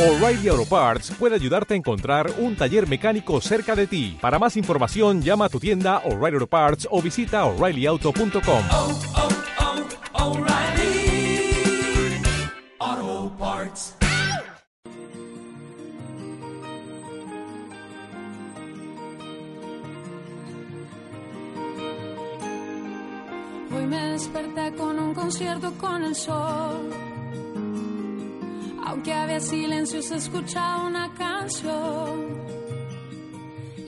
O'Reilly Auto Parts puede ayudarte a encontrar un taller mecánico cerca de ti. Para más información, llama a tu tienda O'Reilly Auto Parts o visita oreillyauto.com. oh, oh, Parts. Hoy me desperté con un concierto con el sol. Aunque había silencio, se escuchaba una canción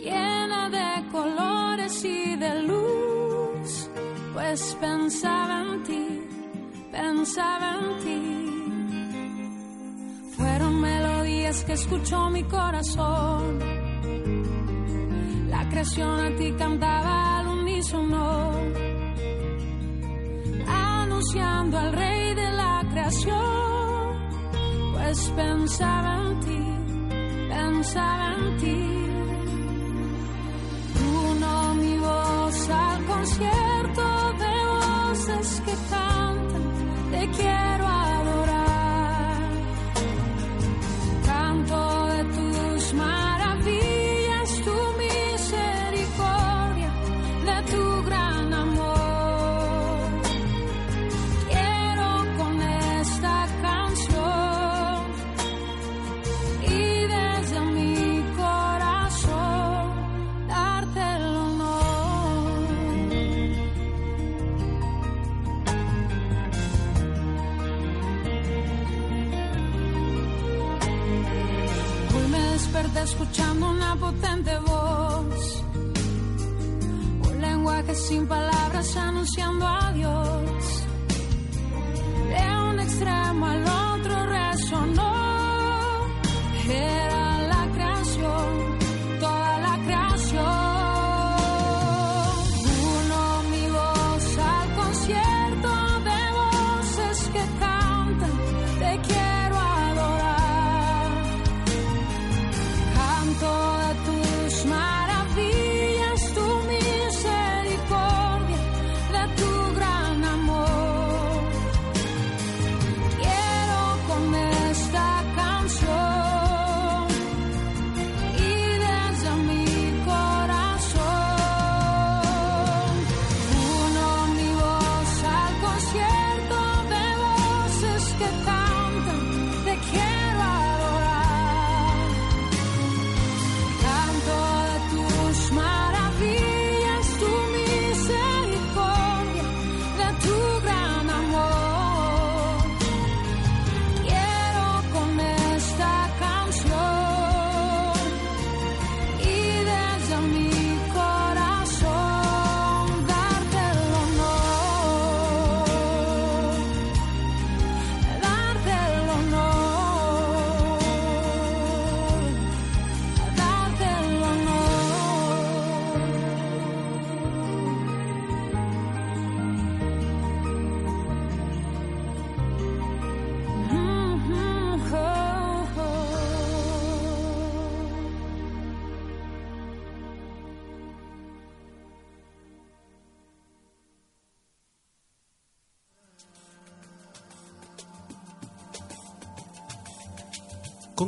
llena de colores y de luz. Pues pensaba en ti, pensaba en ti. Fueron melodías que escuchó mi corazón. La creación a ti cantaba al unísono anunciando al rey de la creación, pues pensaba en ti, pensaba en ti. Uno mi voz al concierto de voces que cantan, te quiero escuchando una potente voz, un lenguaje sin palabras anunciando a Dios.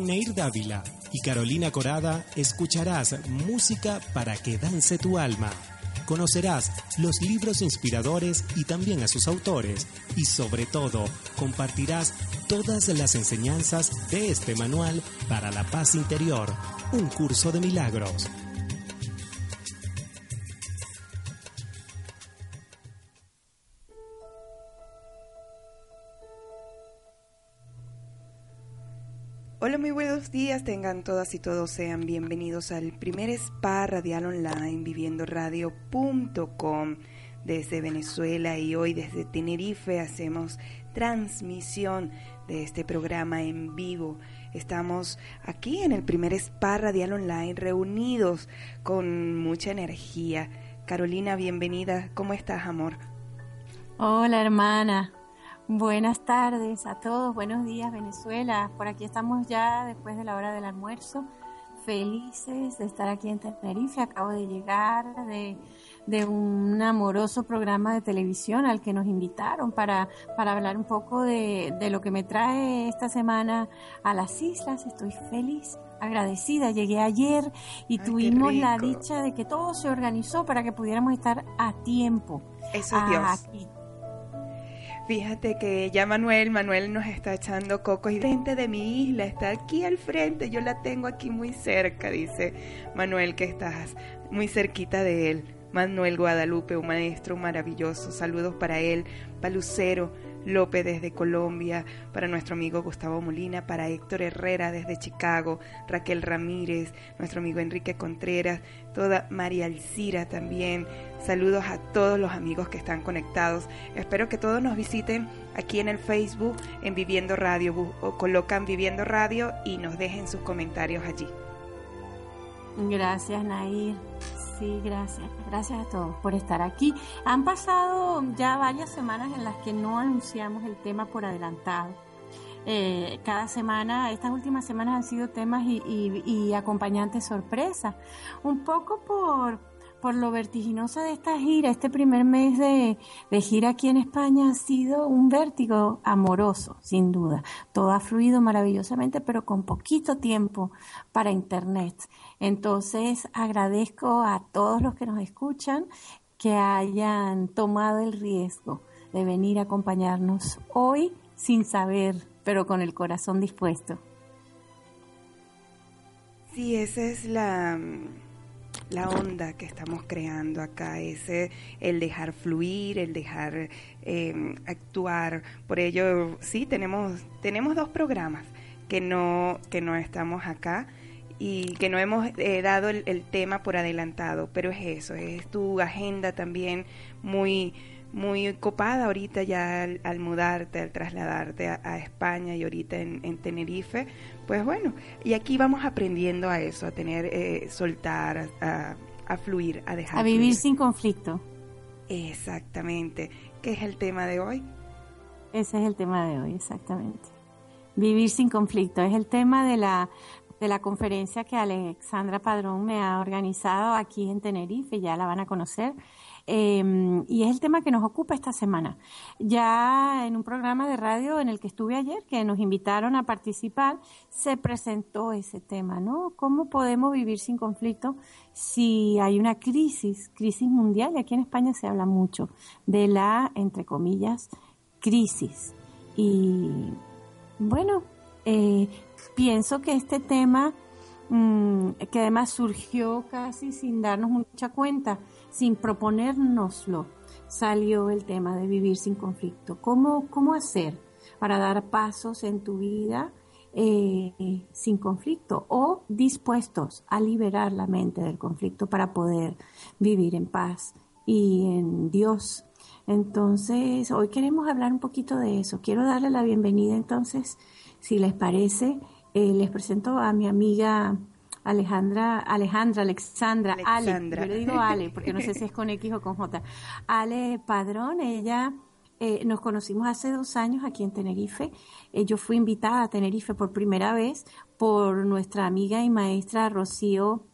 Neir Dávila y Carolina Corada escucharás música para que dance tu alma. Conocerás los libros inspiradores y también a sus autores. Y sobre todo, compartirás todas las enseñanzas de este manual para la paz interior. Un curso de milagros. Días. Tengan todas y todos sean bienvenidos al primer spa radial online viviendoradio.com desde Venezuela y hoy desde Tenerife hacemos transmisión de este programa en vivo. Estamos aquí en el primer spa radial online reunidos con mucha energía. Carolina, bienvenida. ¿Cómo estás, amor? Hola hermana, buenas tardes a todos, buenos días Venezuela. Por aquí estamos ya después de la hora del almuerzo, felices de estar aquí en Tenerife. Acabo de llegar de, de un amoroso programa de televisión al que nos invitaron para, para hablar un poco de, de lo que me trae esta semana a las islas. Estoy feliz agradecida. Llegué ayer y Ay, tuvimos la dicha de que todo se organizó para que pudiéramos estar a tiempo. Eso es Dios. aquí. Fíjate que ya Manuel, Manuel nos está echando cocos y frente de mi isla, está aquí al frente, yo la tengo aquí muy cerca, dice Manuel que estás muy cerquita de él. Manuel Guadalupe, un maestro maravilloso, saludos para él, para Lucero López desde Colombia, para nuestro amigo Gustavo Molina, para Héctor Herrera desde Chicago, Raquel Ramírez, nuestro amigo Enrique Contreras, toda María Alcira también, Saludos a todos los amigos que están conectados. Espero que todos nos visiten aquí en el Facebook en Viviendo Radio o colocan Viviendo Radio y nos dejen sus comentarios allí. Gracias, Nair. Sí, gracias. Gracias a todos por estar aquí. Han pasado ya varias semanas en las que no anunciamos el tema por adelantado. Eh, cada semana, estas últimas semanas han sido temas y, acompañantes sorpresa. Un poco por, por lo vertiginosa de esta gira. Este primer mes de, de gira aquí en España ha sido un vértigo amoroso, sin duda. Todo ha fluido maravillosamente, pero con poquito tiempo para Internet. Entonces, agradezco a todos los que nos escuchan que hayan tomado el riesgo de venir a acompañarnos hoy sin saber, pero con el corazón dispuesto. Sí, esa es la, la onda que estamos creando acá, ese el dejar fluir, el dejar eh, actuar. Por ello, sí, tenemos, tenemos dos programas que no, que no estamos acá y que no hemos eh, dado el, tema por adelantado, pero es eso, es tu agenda también muy muy copada ahorita ya al, al mudarte, al trasladarte a, a España y ahorita en Tenerife, pues bueno, y aquí vamos aprendiendo a eso, a tener, eh, soltar, a, a fluir, a dejar A vivir fluir. sin conflicto. Exactamente, ¿qué es el tema de hoy? Ese es el tema de hoy, exactamente. Vivir sin conflicto es el tema de la de la conferencia que Alexandra Padrón me ha organizado aquí en Tenerife, ya la van a conocer. Eh, y es el tema que nos ocupa esta semana. Ya en un programa de radio en el que estuve ayer, que nos invitaron a participar, se presentó ese tema, ¿no? ¿Cómo podemos vivir sin conflicto si hay una crisis, crisis mundial? Y aquí en España se habla mucho de la, entre comillas, crisis. Y bueno, eh, pienso que este tema, mm, que además surgió casi sin darnos mucha cuenta, sin proponérnoslo, salió el tema de vivir sin conflicto. ¿Cómo, cómo hacer para dar pasos en tu vida eh, sin conflicto o dispuestos a liberar la mente del conflicto para poder vivir en paz y en Dios? Entonces, hoy queremos hablar un poquito de eso. Quiero darle la bienvenida entonces, si les parece, eh, les presento a mi amiga Alejandra, Alejandra, Alexandra, Alexandra. Ale. Yo le digo Ale porque no sé si es con X o con J. Ale Padrón, ella eh, nos conocimos hace dos años aquí en Tenerife. Eh, yo fui invitada a Tenerife por primera vez por nuestra amiga y maestra Rocío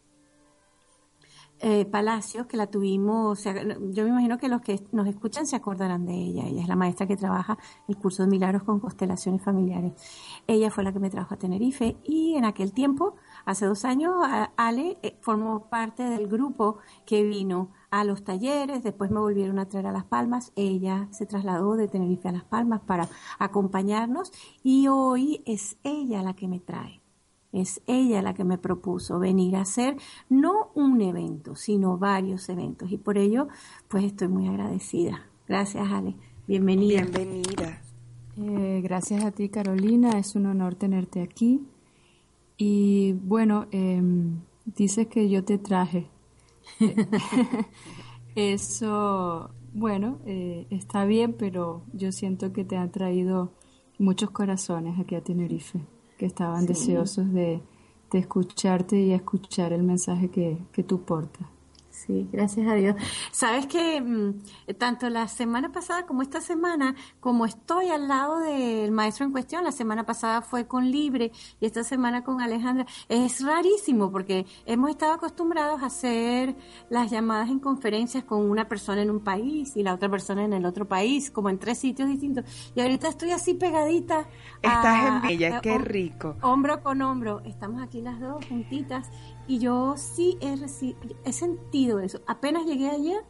eh, Palacios, que la tuvimos, yo me imagino que los que nos escuchan se acordarán de ella. Ella es la maestra que trabaja el curso de milagros con constelaciones familiares. Ella fue la que me trajo a Tenerife y en aquel tiempo, hace dos años, Ale eh, formó parte del grupo que vino a los talleres, después me volvieron a traer a Las Palmas, ella se trasladó de Tenerife a Las Palmas para acompañarnos y hoy es ella la que me trae. Es ella la que me propuso venir a hacer no un evento, sino varios eventos. Y por ello, pues estoy muy agradecida. Gracias, Ale. Bienvenida. Bienvenida. Eh, gracias a ti, Carolina. Es un honor tenerte aquí. Y bueno, em, dices que yo te traje. Eso, bueno, eh, está bien, pero yo siento que te han traído muchos corazones aquí a Tenerife, que estaban deseosos de, de escucharte y escuchar el mensaje que, que tú portas. Sí, gracias a Dios. Sabes que mm, tanto la semana pasada como esta semana, como estoy al lado del maestro en cuestión, la semana pasada fue con Libre y esta semana con Alejandra, es rarísimo porque hemos estado acostumbrados a hacer las llamadas en conferencias con una persona en un país y la otra persona en el otro país, como en tres sitios distintos. Y ahorita estoy así pegadita. Estás en Bella, qué rico. Hombro con hombro, estamos aquí las dos juntitas y yo sí he, he sentido eso. Apenas llegué ayer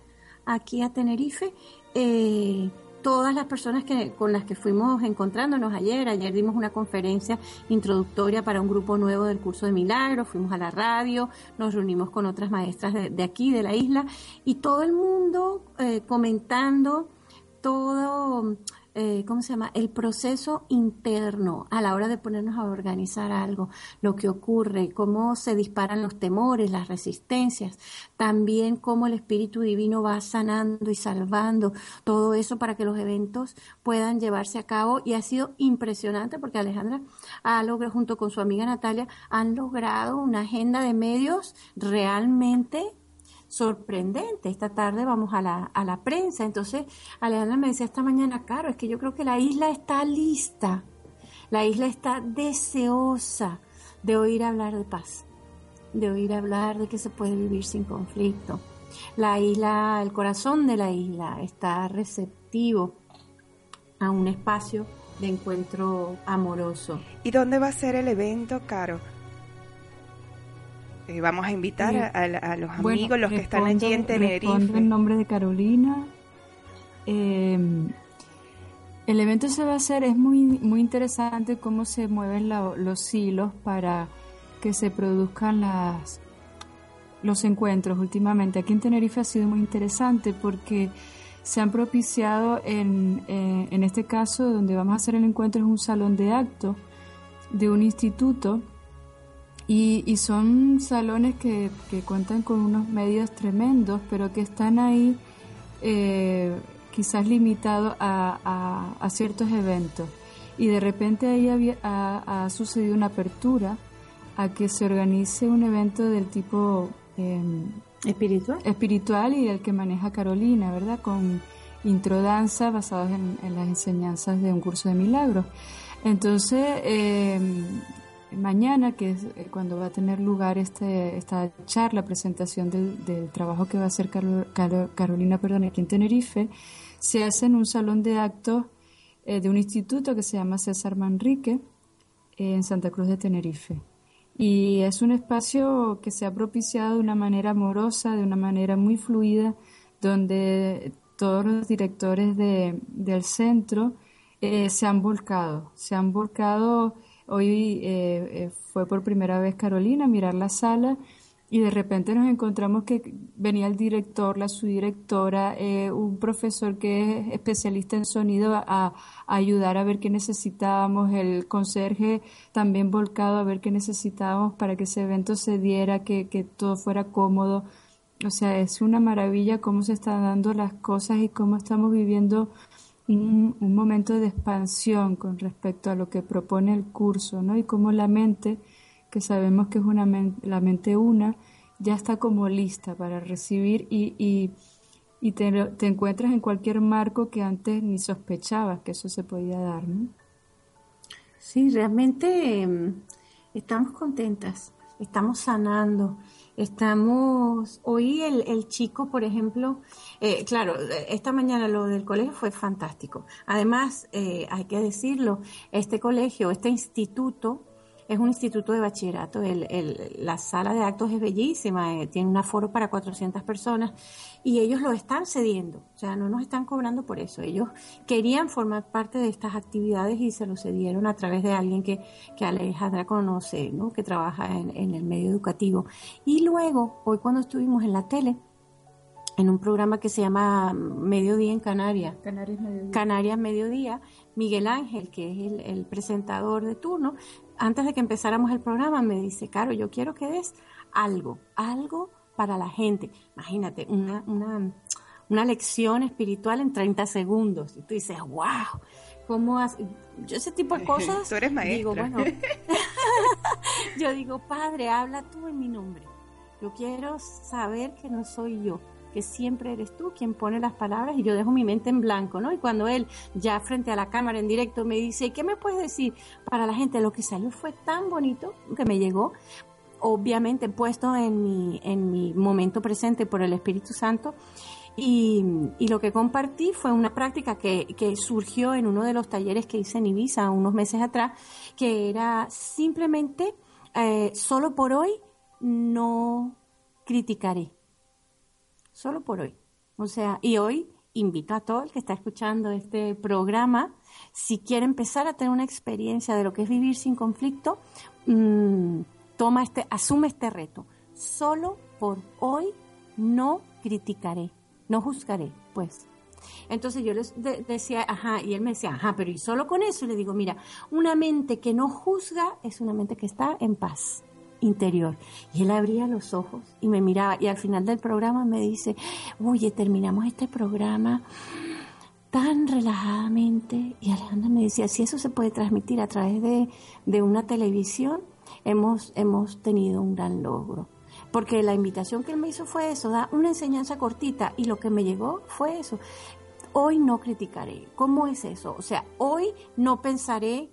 aquí a Tenerife, eh, todas las personas que, con las que fuimos encontrándonos ayer, ayer dimos una conferencia introductoria para un grupo nuevo del curso de milagros, fuimos a la radio, nos reunimos con otras maestras de, aquí, de la isla, y todo el mundo eh, comentando todo eh, ¿cómo se llama? El proceso interno a la hora de ponernos a organizar algo, lo que ocurre, cómo se disparan los temores, las resistencias, también cómo el Espíritu Divino va sanando y salvando todo eso para que los eventos puedan llevarse a cabo y ha sido impresionante porque Alejandra ha logrado, junto con su amiga Natalia, han logrado una agenda de medios realmente sorprendente. Esta tarde vamos a la, a la prensa. Entonces, Alejandra me decía esta mañana, claro, es que yo creo que la isla está lista. La isla está deseosa de oír hablar de paz, de oír hablar de que se puede vivir sin conflicto. La isla, el corazón de la isla está receptivo a un espacio de encuentro amoroso. ¿Y dónde va a ser el evento, Caro? Eh, vamos a invitar a, los amigos, los que están allí en Tenerife. en nombre de Carolina. Em, el evento se va a hacer, es muy, muy interesante cómo se mueven los hilos para que se produzcan las, los encuentros últimamente. Aquí en Tenerife ha sido muy interesante porque se han propiciado en, eh, en este caso donde vamos a hacer el encuentro es un salón de actos de un instituto y, son salones que, cuentan con unos medios tremendos, pero que están ahí eh, quizás limitados a, ciertos eventos. Y de repente ahí había, ha, sucedido una apertura a que se organice un evento del tipo em, espiritual espiritual y el que maneja Carolina, ¿verdad? Con introdanza basados en, en las enseñanzas de un curso de milagros. Entonces, eh, mañana, que es eh, cuando va a tener lugar este, esta charla, presentación del, trabajo que va a hacer Carolina perdón, aquí en Tenerife, se hace en un salón de actos eh, de un instituto que se llama César Manrique en Santa Cruz de Tenerife. Y es un espacio que se ha propiciado de una manera amorosa, de una manera muy fluida, donde todos los directores del centro eh, se han volcado, se han volcado Hoy eh, eh, fue por primera vez Carolina a mirar la sala y de repente nos encontramos que venía el director, la subdirectora, eh, un profesor que es especialista en sonido a, ayudar a ver qué necesitábamos, el conserje también volcado a ver qué necesitábamos para que ese evento se diera, que, que todo fuera cómodo. O sea, es una maravilla cómo se están dando las cosas y cómo estamos viviendo un, momento de expansión con respecto a lo que propone el curso, ¿no? Y cómo la mente, que sabemos que es una la mente una, ya está como lista para recibir y, y, te, te, encuentras en cualquier marco que antes ni sospechabas que eso se podía dar, ¿no? Sí, realmente em, estamos contentas, estamos sanando, Estamos, hoy el, el chico, por ejemplo, eh, claro, esta mañana lo del colegio fue fantástico. Además, eh, hay que decirlo, este colegio, este instituto, es un instituto de bachillerato. El, el, la sala de actos es bellísima, eh, tiene un aforo para 400 personas y ellos lo están cediendo, o sea, no nos están cobrando por eso. Ellos querían formar parte de estas actividades y se lo cedieron a través de alguien que, que Alejandra conoce, ¿no? que trabaja en, en el medio educativo. Y luego, hoy cuando estuvimos en la tele, en un programa que se llama Mediodía en Canarias. Canarias Mediodía. Canarias Mediodía. Miguel Ángel, que es el, el, presentador de turno, antes de que empezáramos el programa me dice, Caro, yo quiero que des algo, algo para la gente. Imagínate, una, una, una lección espiritual en 30 segundos. Y tú dices, wow, ¿cómo hace? Yo ese tipo de cosas... tú eres maestra. Digo, bueno, yo digo, Padre, habla tú en mi nombre. Yo quiero saber que no soy yo, que siempre eres tú quien pone las palabras y yo dejo mi mente en blanco, ¿no? Y cuando él ya frente a la cámara en directo me dice, ¿qué me puedes decir para la gente? Lo que salió fue tan bonito que me llegó, obviamente puesto en mi, en mi momento presente por el Espíritu Santo. Y, y lo que compartí fue una práctica que, que surgió en uno de los talleres que hice en Ibiza unos meses atrás, que era simplemente, eh, solo por hoy no criticaré. Solo por hoy. O sea, y hoy invito a todo el que está escuchando este programa, si quiere empezar a tener una experiencia de lo que es vivir sin conflicto, mmm, toma este, asume este reto. Solo por hoy no criticaré, no juzgaré, pues. Entonces yo les de decía, ajá, y él me decía, ajá, pero y solo con eso le digo, mira, una mente que no juzga es una mente que está en paz interior. Y él abría los ojos y me miraba y al final del programa me dice, oye, terminamos este programa tan relajadamente. Y Alejandra me decía, si eso se puede transmitir a través de, de una televisión, hemos, hemos tenido un gran logro. Porque la invitación que él me hizo fue eso, da una enseñanza cortita y lo que me llegó fue eso. Hoy no criticaré. ¿Cómo es eso? O sea, hoy no pensaré,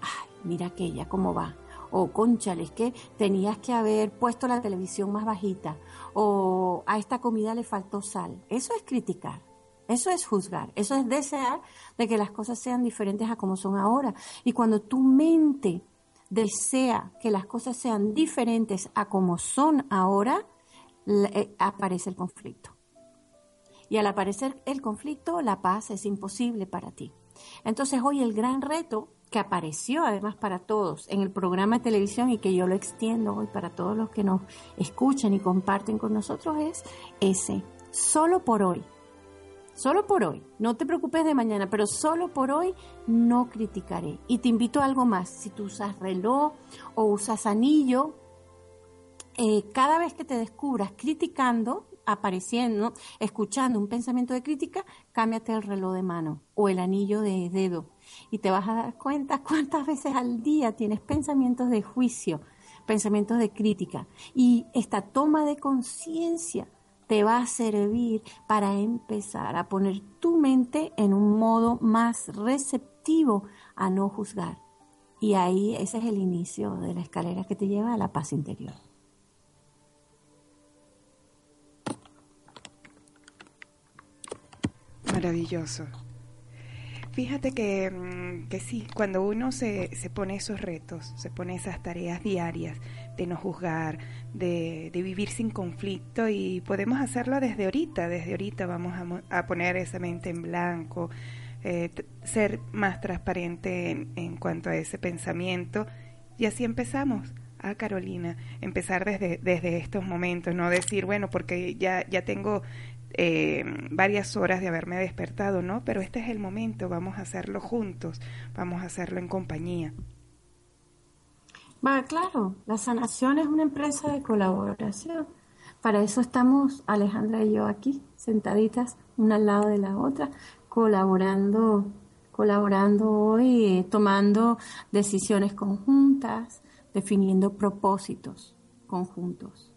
ay, mira aquella, cómo va. O conchales, que tenías que haber puesto la televisión más bajita. O a esta comida le faltó sal. Eso es criticar. Eso es juzgar, eso es desear de que las cosas sean diferentes a como son ahora. Y cuando tu mente desea que las cosas sean diferentes a como son ahora, eh, aparece el conflicto. Y al aparecer el conflicto, la paz es imposible para ti. Entonces hoy el gran reto que apareció además para todos en el programa de televisión y que yo lo extiendo hoy para todos los que nos escuchan y comparten con nosotros es ese, solo por hoy, Solo por hoy, no te preocupes de mañana, pero solo por hoy no criticaré. Y te invito a algo más, si tú usas reloj o usas anillo, eh, cada vez que te descubras criticando, apareciendo, escuchando un pensamiento de crítica, cámbiate el reloj de mano o el anillo de dedo y te vas a dar cuenta cuántas veces al día tienes pensamientos de juicio, pensamientos de crítica. Y esta toma de conciencia te va a servir para empezar a poner tu mente en un modo más receptivo a no juzgar. Y ahí ese es el inicio de la escalera que te lleva a la paz interior. Maravilloso. Fíjate que, mm, que sí, cuando uno se, se, pone esos retos, se pone esas tareas diarias de no juzgar, de, de vivir sin conflicto y podemos hacerlo desde ahorita, desde ahorita vamos a, a poner esa mente en blanco, eh, ser más transparente en, en cuanto a ese pensamiento. Y así empezamos. Ah, Carolina, empezar desde, desde estos momentos, no decir, bueno, porque ya, ya tengo eh, varias horas de haberme despertado, ¿no? Pero este es el momento, vamos a hacerlo juntos, vamos a hacerlo en compañía. Va, claro, la sanación es una empresa de colaboración. Para eso estamos Alejandra y yo aquí, sentaditas una al lado de la otra, colaborando, colaborando hoy, eh, tomando decisiones conjuntas, definiendo propósitos conjuntos.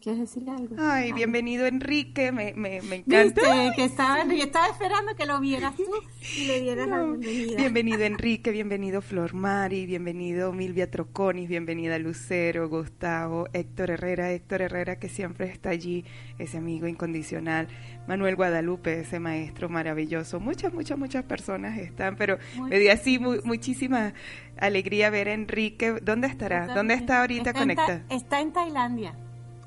¿Quieres decir algo? Ay, bienvenido Enrique, me, me, me encanta. ¿Viste? Que estaba, yo estaba esperando que lo vieras tú y le dieras no. la bienvenida. Bienvenido Enrique, bienvenido Flor Mari, bienvenido Milvia Troconis, bienvenida Lucero, Gustavo, Héctor Herrera, Héctor Herrera que siempre está allí, ese amigo incondicional, Manuel Guadalupe, ese maestro maravilloso. Muchas, muchas, muchas personas están, pero Muy me dio así muy, muchísima alegría ver a Enrique. ¿Dónde estará? ¿Dónde está ahorita está conectado? Está en Tailandia.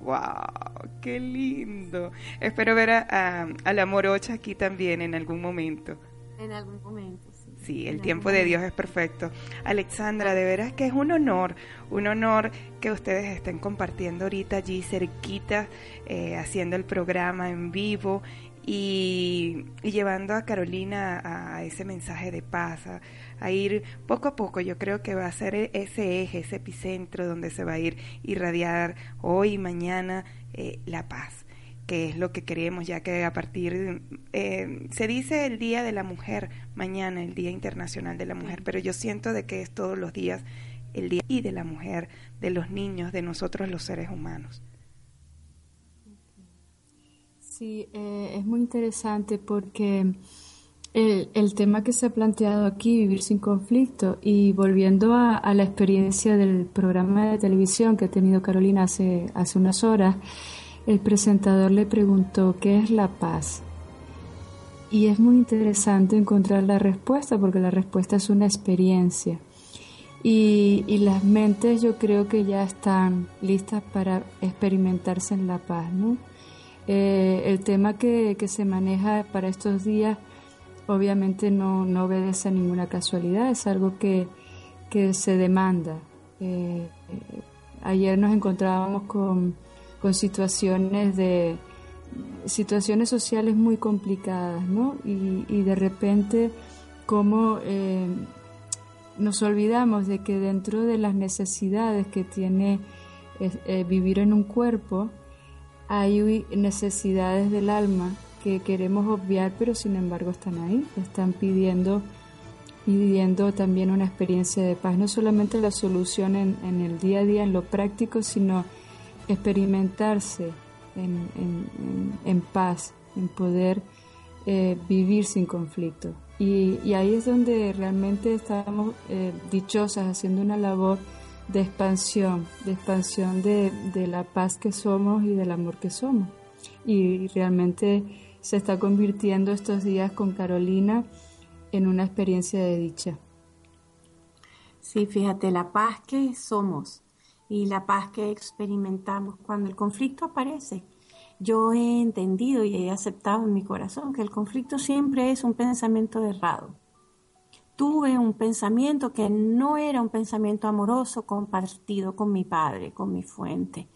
¡Wow! ¡Qué lindo! Espero ver a, a, a, la morocha aquí también en algún momento. En algún momento, sí. Sí, el tiempo de Dios es perfecto. Alexandra, de veras que es un honor, un honor que ustedes estén compartiendo ahorita allí cerquita, eh, haciendo el programa en vivo y, y, llevando a Carolina a, a ese mensaje de paz, a, a, ir poco a poco. Yo creo que va a ser ese eje, ese epicentro donde se va a ir irradiar hoy y mañana eh, la paz, que es lo que queremos, ya que a partir, eh, se dice el Día de la Mujer, mañana, el Día Internacional de la Mujer, pero yo siento de que es todos los días el día y de la mujer, de los niños, de nosotros los seres humanos. Sí, eh, es muy interesante porque el, tema que se ha planteado aquí, vivir sin conflicto, y volviendo a, la experiencia del programa de televisión que ha tenido Carolina hace, hace unas horas, el presentador le preguntó qué es la paz. Y es muy interesante encontrar la respuesta porque la respuesta es una experiencia. Y, y, las mentes yo creo que ya están listas para experimentarse en la paz. ¿no? Eh, el tema que, que, se maneja para estos días obviamente no, no, obedece a ninguna casualidad, es algo que, que se demanda. Eh, eh ayer nos encontrábamos con con situaciones de situaciones sociales muy complicadas, ¿no? Y, de repente como eh, nos olvidamos de que dentro de las necesidades que tiene eh, vivir en un cuerpo, hay necesidades del alma que queremos obviar, pero sin embargo están ahí, están pidiendo pidiendo también una experiencia de paz, no solamente la solución en, en el día a día, en lo práctico, sino experimentarse en, paz, en poder eh, vivir sin conflicto. Y, ahí es donde realmente estamos eh, dichosas haciendo una labor de expansión, de expansión de, la paz que somos y del amor que somos. Y, realmente se está convirtiendo estos días con Carolina en una experiencia de dicha. Sí, fíjate, la paz que somos y la paz que experimentamos cuando el conflicto aparece. Yo he entendido y he aceptado en mi corazón que el conflicto siempre es un pensamiento errado. Tuve un pensamiento que no era un pensamiento amoroso compartido con mi Padre, con mi fuente.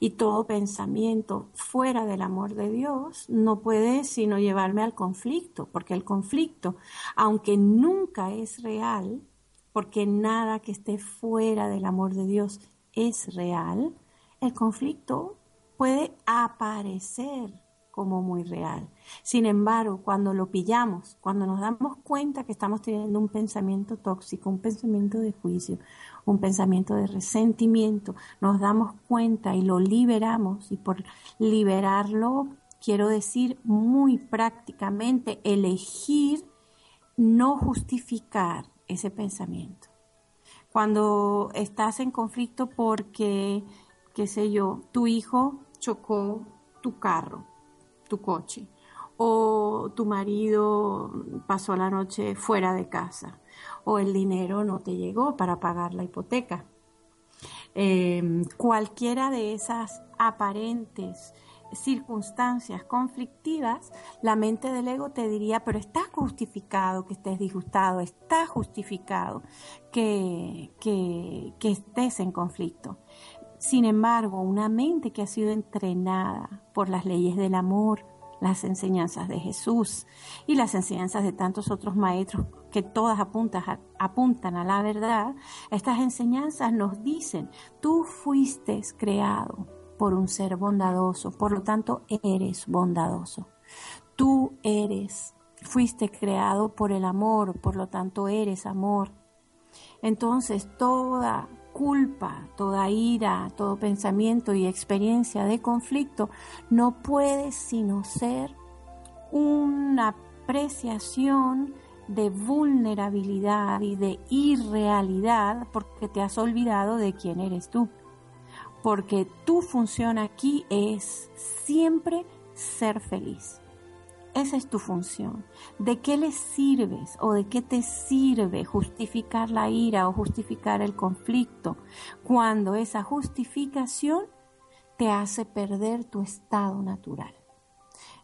Y todo pensamiento fuera del amor de Dios no puede sino llevarme al conflicto, porque el conflicto, aunque nunca es real, porque nada que esté fuera del amor de Dios es real, el conflicto puede aparecer como muy real. Sin embargo, cuando lo pillamos, cuando nos damos cuenta que estamos teniendo un pensamiento tóxico, un pensamiento de juicio, un pensamiento de resentimiento, nos damos cuenta y lo liberamos, y por liberarlo quiero decir muy prácticamente elegir no justificar ese pensamiento. Cuando estás en conflicto porque, qué sé yo, tu hijo chocó tu carro, tu coche, o tu marido pasó la noche fuera de casa, o el dinero no te llegó para pagar la hipoteca. Em, cualquiera de esas aparentes circunstancias conflictivas, la mente del ego te diría, pero está justificado que estés disgustado, está justificado que, que, que estés en conflicto. Sin embargo, una mente que ha sido entrenada por las leyes del amor, las enseñanzas de Jesús y las enseñanzas de tantos otros maestros que todas apuntan a la verdad, estas enseñanzas nos dicen, tú fuiste creado por un ser bondadoso, por lo tanto eres bondadoso. Tú eres, fuiste creado por el amor, por lo tanto eres amor. Entonces toda culpa, toda ira, todo pensamiento y experiencia de conflicto no puede sino ser una apreciación de vulnerabilidad y de irrealidad porque te has olvidado de quién eres tú porque tu función aquí es siempre ser feliz. Esa es tu función. ¿De qué le sirves o de qué te sirve justificar la ira o justificar el conflicto cuando esa justificación te hace perder tu estado natural?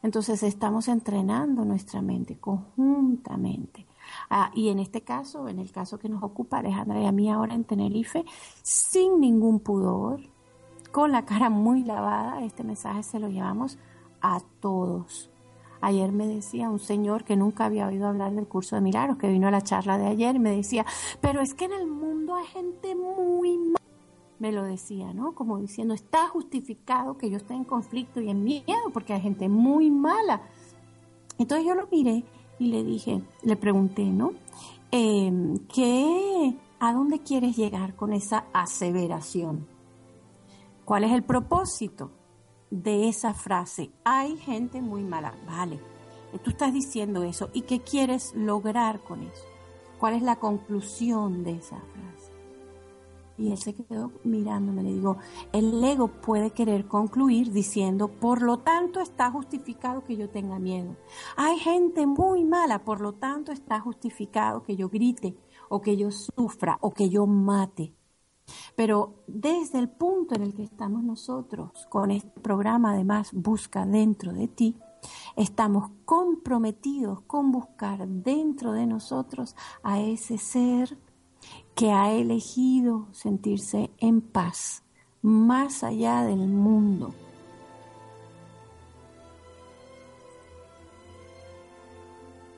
Entonces estamos entrenando nuestra mente conjuntamente. Ah, y en este caso, en el caso que nos ocupa Alejandra y a mí ahora en Tenerife, sin ningún pudor, con la cara muy lavada, este mensaje se lo llevamos a todos. Ayer me decía un señor que nunca había oído hablar del curso de milagros, que vino a la charla de ayer y me decía, pero es que en el mundo hay gente muy mala. Me lo decía, ¿no? Como diciendo, está justificado que yo esté en conflicto y en miedo porque hay gente muy mala. Entonces yo lo miré y le dije, le pregunté, ¿no? Em, ¿qué, ¿A dónde quieres llegar con esa aseveración? ¿Cuál es el propósito de esa frase? Hay gente muy mala. Vale, tú estás diciendo eso. ¿Y qué quieres lograr con eso? ¿Cuál es la conclusión de esa frase? Y él se quedó mirándome. Le digo, el ego puede querer concluir diciendo, por lo tanto está justificado que yo tenga miedo. Hay gente muy mala, por lo tanto está justificado que yo grite o que yo sufra o que yo mate. Pero desde el punto en el que estamos nosotros con este programa, además, Busca dentro de ti, estamos comprometidos con buscar dentro de nosotros a ese ser que ha elegido sentirse en paz, más allá del mundo.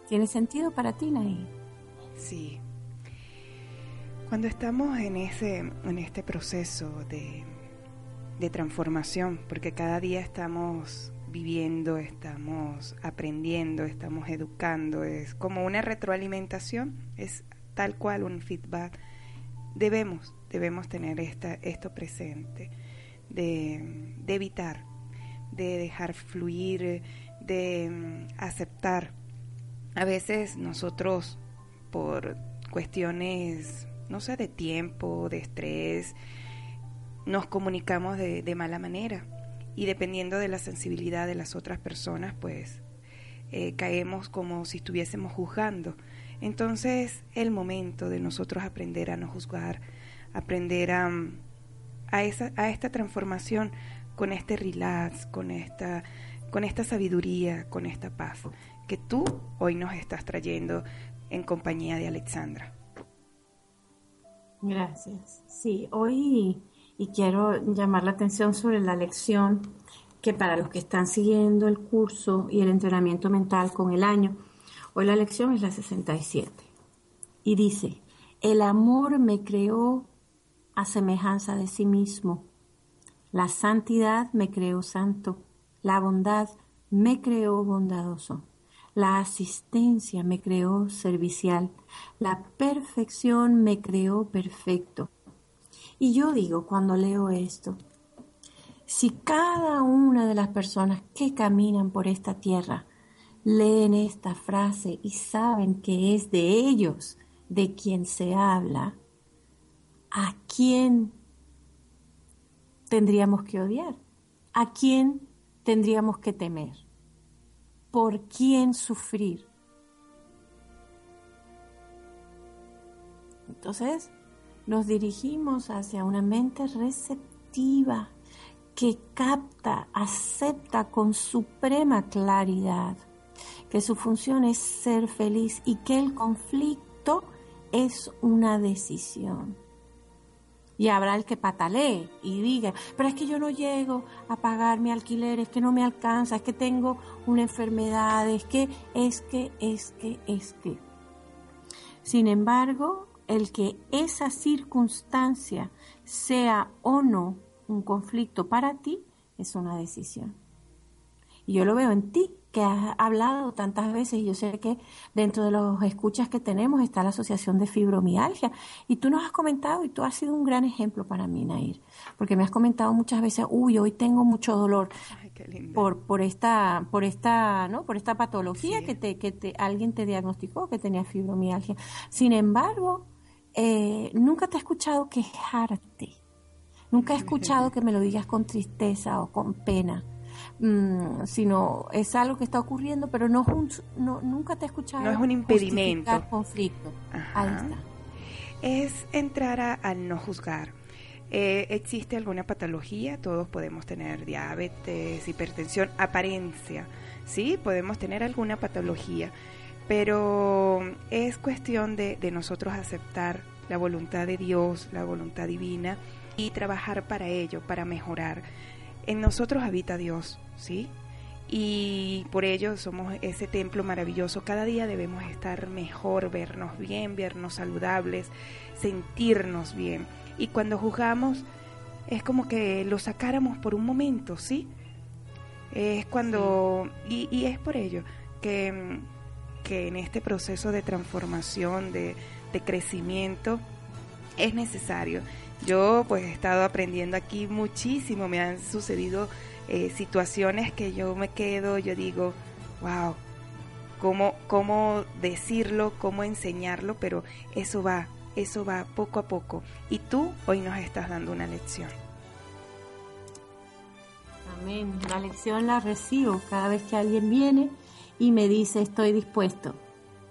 ¿Tiene sentido para ti, Nair? Sí. Cuando estamos en, ese, en este proceso de, de transformación, porque cada día estamos viviendo, estamos aprendiendo, estamos educando, es como una retroalimentación, es tal cual un feedback. Debemos, debemos tener esta, esto presente, de, de evitar, de dejar fluir, de mm, aceptar. A veces nosotros, por cuestiones, no sé, de tiempo, de estrés, nos comunicamos de, mala manera y dependiendo de la sensibilidad de las otras personas, pues eh, caemos como si estuviésemos juzgando. Entonces, el momento de nosotros aprender a no juzgar, aprender a, a, esa, a esta transformación con este relax, con esta, con esta sabiduría, con esta paz que tú hoy nos estás trayendo en compañía de Alexandra. Gracias. Sí, hoy y quiero llamar la atención sobre la lección que para los que están siguiendo el curso y el entrenamiento mental con el año, hoy la lección es la 67. Y dice, el amor me creó a semejanza de sí mismo, la santidad me creó santo, la bondad me creó bondadoso, la asistencia me creó servicial, la perfección me creó perfecto y yo digo cuando leo esto, si cada una de las personas que caminan por esta tierra leen esta frase y saben que es de ellos de quien se habla, ¿a quién tendríamos que odiar? ¿A quién tendríamos que temer? ¿Por quién sufrir? Entonces, nos dirigimos hacia una mente receptiva que capta, acepta con suprema claridad que su función es ser feliz y que el conflicto es una decisión. Y habrá el que patalee y diga, pero es que yo no llego a pagar mi alquiler, es que no me alcanza, es que tengo una enfermedad, es que, es que, es que, es que. Sin embargo, el que esa circunstancia sea o no un conflicto para ti es una decisión. Y yo lo veo en ti, que has hablado tantas veces y yo sé que dentro de los escuchas que tenemos está la Asociación de Fibromialgia y tú nos has comentado y tú has sido un gran ejemplo para mí, Nair, porque me has comentado muchas veces, uy, hoy tengo mucho dolor por por esta por esta, ¿no? por esta patología que te que te alguien te diagnosticó que tenía fibromialgia. Sin embargo, eh, nunca te he escuchado quejarte, nunca he escuchado que me lo digas con tristeza o con pena, mm, sino es algo que está ocurriendo, pero no, no nunca te he escuchado. No es un impedimento. conflicto. Es entrar a, no juzgar. Eh, ¿Existe alguna patología? Todos podemos tener diabetes, hipertensión, apariencia, ¿sí? Podemos tener alguna patología pero es cuestión de, nosotros aceptar la voluntad de Dios, la voluntad divina y trabajar para ello, para mejorar. En nosotros habita Dios, ¿sí? Y por ello somos ese templo maravilloso. Cada día debemos estar mejor, vernos bien, vernos saludables, sentirnos bien. Y cuando juzgamos es como que lo sacáramos por un momento, ¿sí? Es cuando... Y, y es por ello que que en este proceso de transformación, de, crecimiento, es necesario. Yo pues he estado aprendiendo aquí muchísimo, me han sucedido eh, situaciones que yo me quedo, yo digo, wow, cómo, cómo decirlo, cómo enseñarlo, pero eso va, eso va poco a poco. Y tú hoy nos estás dando una lección. Amén. La lección la recibo cada vez que alguien viene y me dice estoy dispuesto.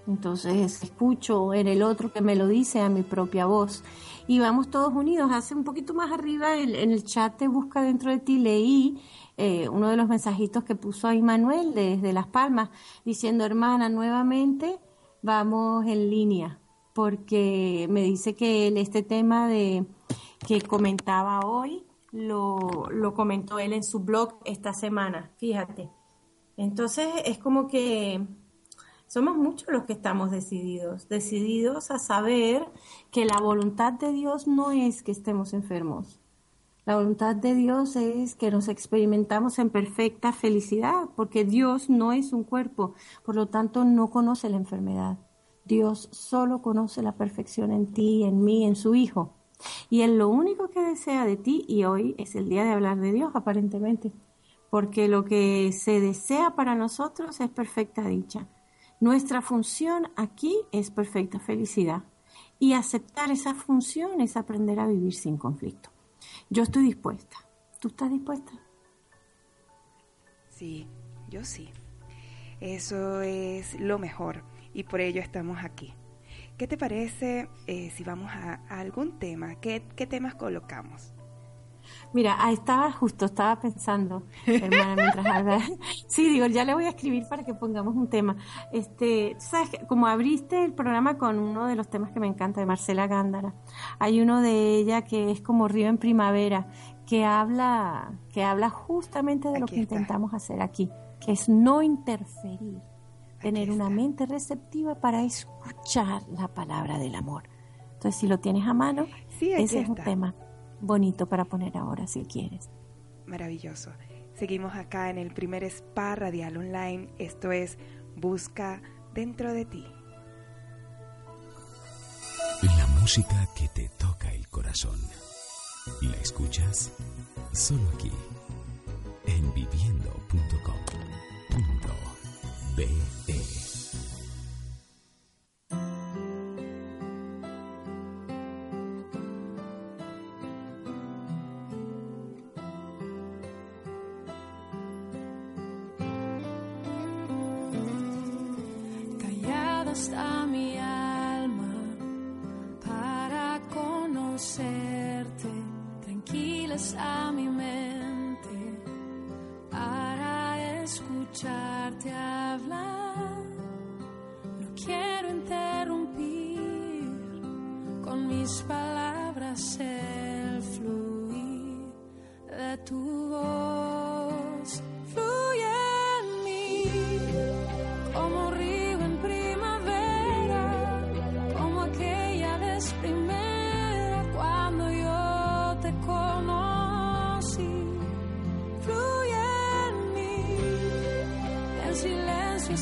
Entonces escucho en el otro que me lo dice a mi propia voz. Y vamos todos unidos. Hace un poquito más arriba en, el chat de Busca dentro de ti leí eh, uno de los mensajitos que puso ahí Manuel desde Las Palmas, diciendo, hermana, nuevamente vamos en línea, porque me dice que este tema de que comentaba hoy, lo, lo comentó él en su blog esta semana, fíjate. Entonces es como que somos muchos los que estamos decididos, decididos a saber que la voluntad de Dios no es que estemos enfermos. La voluntad de Dios es que nos experimentamos en perfecta felicidad, porque Dios no es un cuerpo, por lo tanto no conoce la enfermedad. Dios solo conoce la perfección en ti, en mí, en su Hijo. Y Él lo único que desea de ti, y hoy es el día de hablar de Dios aparentemente, porque lo que se desea para nosotros es perfecta dicha. Nuestra función aquí es perfecta felicidad. Y aceptar esa función es aprender a vivir sin conflicto. Yo estoy dispuesta. ¿Tú estás dispuesta? Sí, yo sí. Eso es lo mejor y por ello estamos aquí. ¿Qué te parece eh, si vamos a, algún tema? ¿Qué, ¿Qué temas colocamos? Mira, estaba justo, estaba pensando, hermana, mientras hablaba. Sí, digo, ya le voy a escribir para que pongamos un tema. Este, sabes, que como abriste el programa con uno de los temas que me encanta, de Marcela Gándara, hay uno de ella que es como Río en Primavera, que habla, que habla justamente de lo que está. intentamos hacer aquí, que es no interferir, tener una mente receptiva para escuchar la palabra del amor. Entonces, si lo tienes a mano, Sí, ese es un tema bonito para poner ahora, si quieres. Maravilloso. Seguimos acá en el primer spa radial online. Esto es Busca dentro de ti. La música que te toca el corazón. ¿La escuchas? Solo aquí, en viviendo.com.be.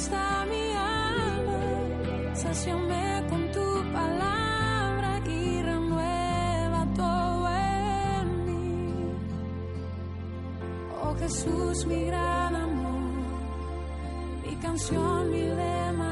está mi alma, sáciame con tu palabra y renueva todo en mí. Oh Jesús, mi gran amor mi canción, mi lema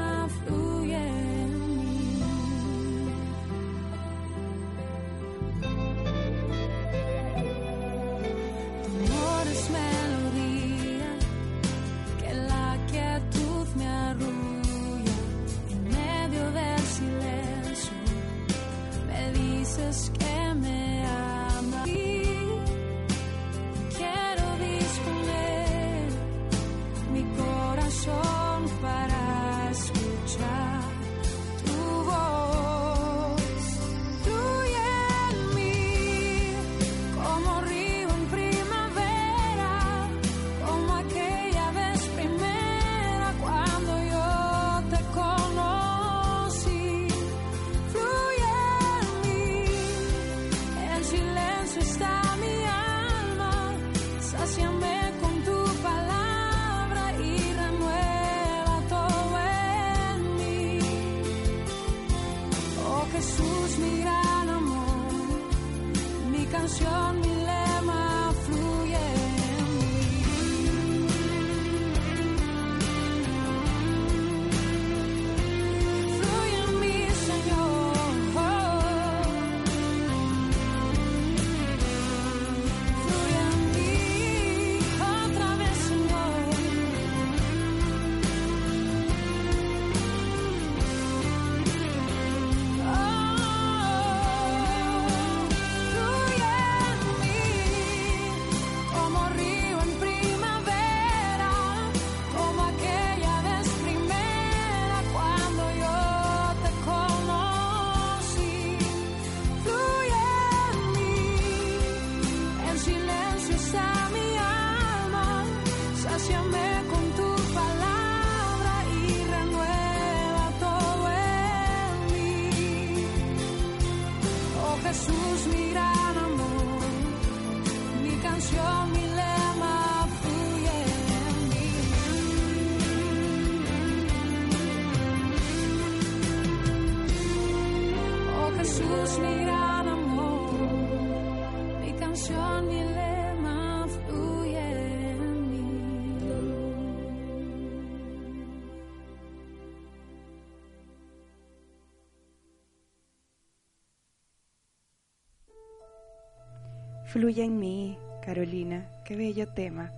Fluye en mí, Carolina, qué bello tema,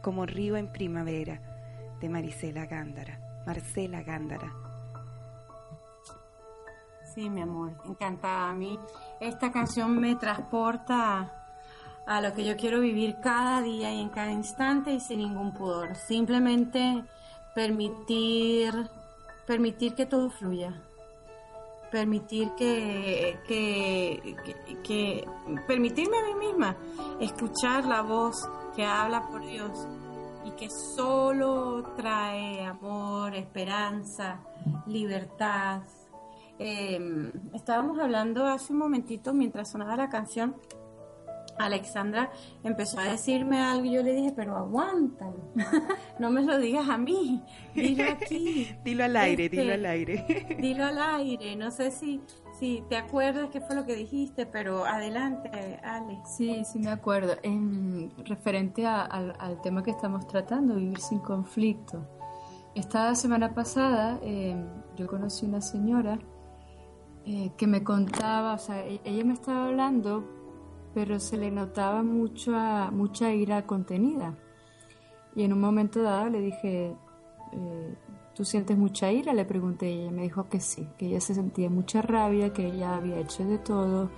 como río en primavera, de Marisela Gándara, Marcela Gándara. Sí, mi amor, encantada. A mí esta canción me transporta a lo que yo quiero vivir cada día y en cada instante y sin ningún pudor. Simplemente permitir, permitir que todo fluya. Permitir que, que, permitirme a mí misma escuchar la voz que habla por Dios y que solo trae amor, esperanza, libertad, eh, estábamos hablando hace un momentito mientras sonaba la canción. Alexandra empezó a decirme algo y yo le dije, pero aguántalo, no me lo digas a mí, dilo aquí. Dilo al aire, Este, dilo al aire. Dilo al aire, no sé si, si te acuerdas qué fue lo que dijiste, pero adelante, Ale. Sí, sí me acuerdo. En referente a- al, al tema que estamos tratando, vivir sin conflicto. Esta semana pasada eh, yo conocí una señora eh, que me contaba, o sea, e- ella me estaba hablando, pero se le notaba mucha, mucha ira contenida. Y en un momento dado le dije, eh, ¿tú sientes mucha ira? Le pregunté y ella me dijo que sí, que ella se sentía mucha rabia, que ella había hecho de todo,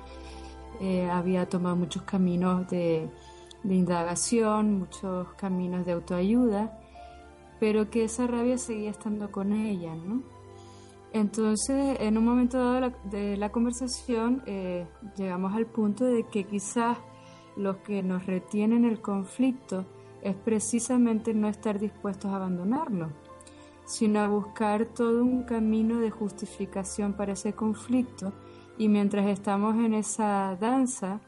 eh, había tomado muchos caminos de, de indagación, muchos caminos de autoayuda, pero que esa rabia seguía estando con ella, ¿no? Entonces, en un momento dado de la, conversación, eh, llegamos al punto de que quizás lo que nos retiene en el conflicto es precisamente no estar dispuestos a abandonarlo, sino a buscar todo un camino de justificación para ese conflicto y mientras estamos en esa danza,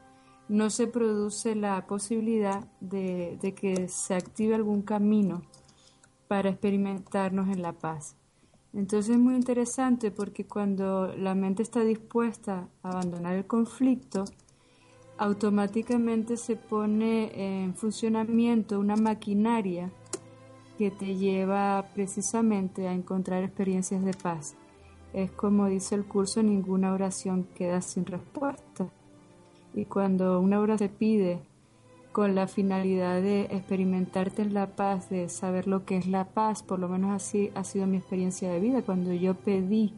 no se produce la posibilidad de que se active algún camino para experimentarnos en la paz. Entonces es muy interesante porque cuando la mente está dispuesta a abandonar el conflicto, automáticamente se pone en funcionamiento una maquinaria que te lleva precisamente a encontrar experiencias de paz. Es como dice el curso, ninguna oración queda sin respuesta. Y cuando una oración se pide con la finalidad de experimentarte en la paz, de saber lo que es la paz, por lo menos así ha sido mi experiencia de vida. Cuando yo pedí